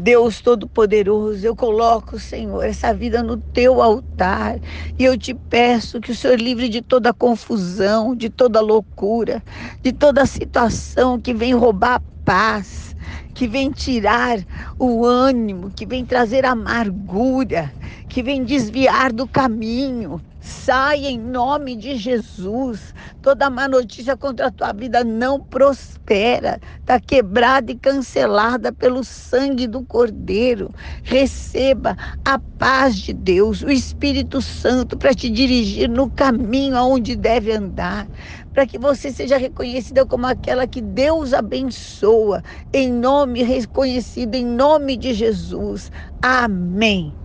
Deus Todo-Poderoso, eu coloco, Senhor, essa vida no teu altar. E eu te peço que o Senhor livre de toda confusão, de toda loucura, de toda situação que vem roubar a paz, que vem tirar o ânimo, que vem trazer amargura, que vem desviar do caminho. Sai em nome de Jesus. Toda má notícia contra a tua vida não prospera. Está quebrada e cancelada pelo sangue do Cordeiro. Receba a paz de Deus, o Espírito Santo, para te dirigir no caminho aonde deve andar. Para que você seja reconhecida como aquela que Deus abençoa. Em nome reconhecido, em nome de Jesus. Amém.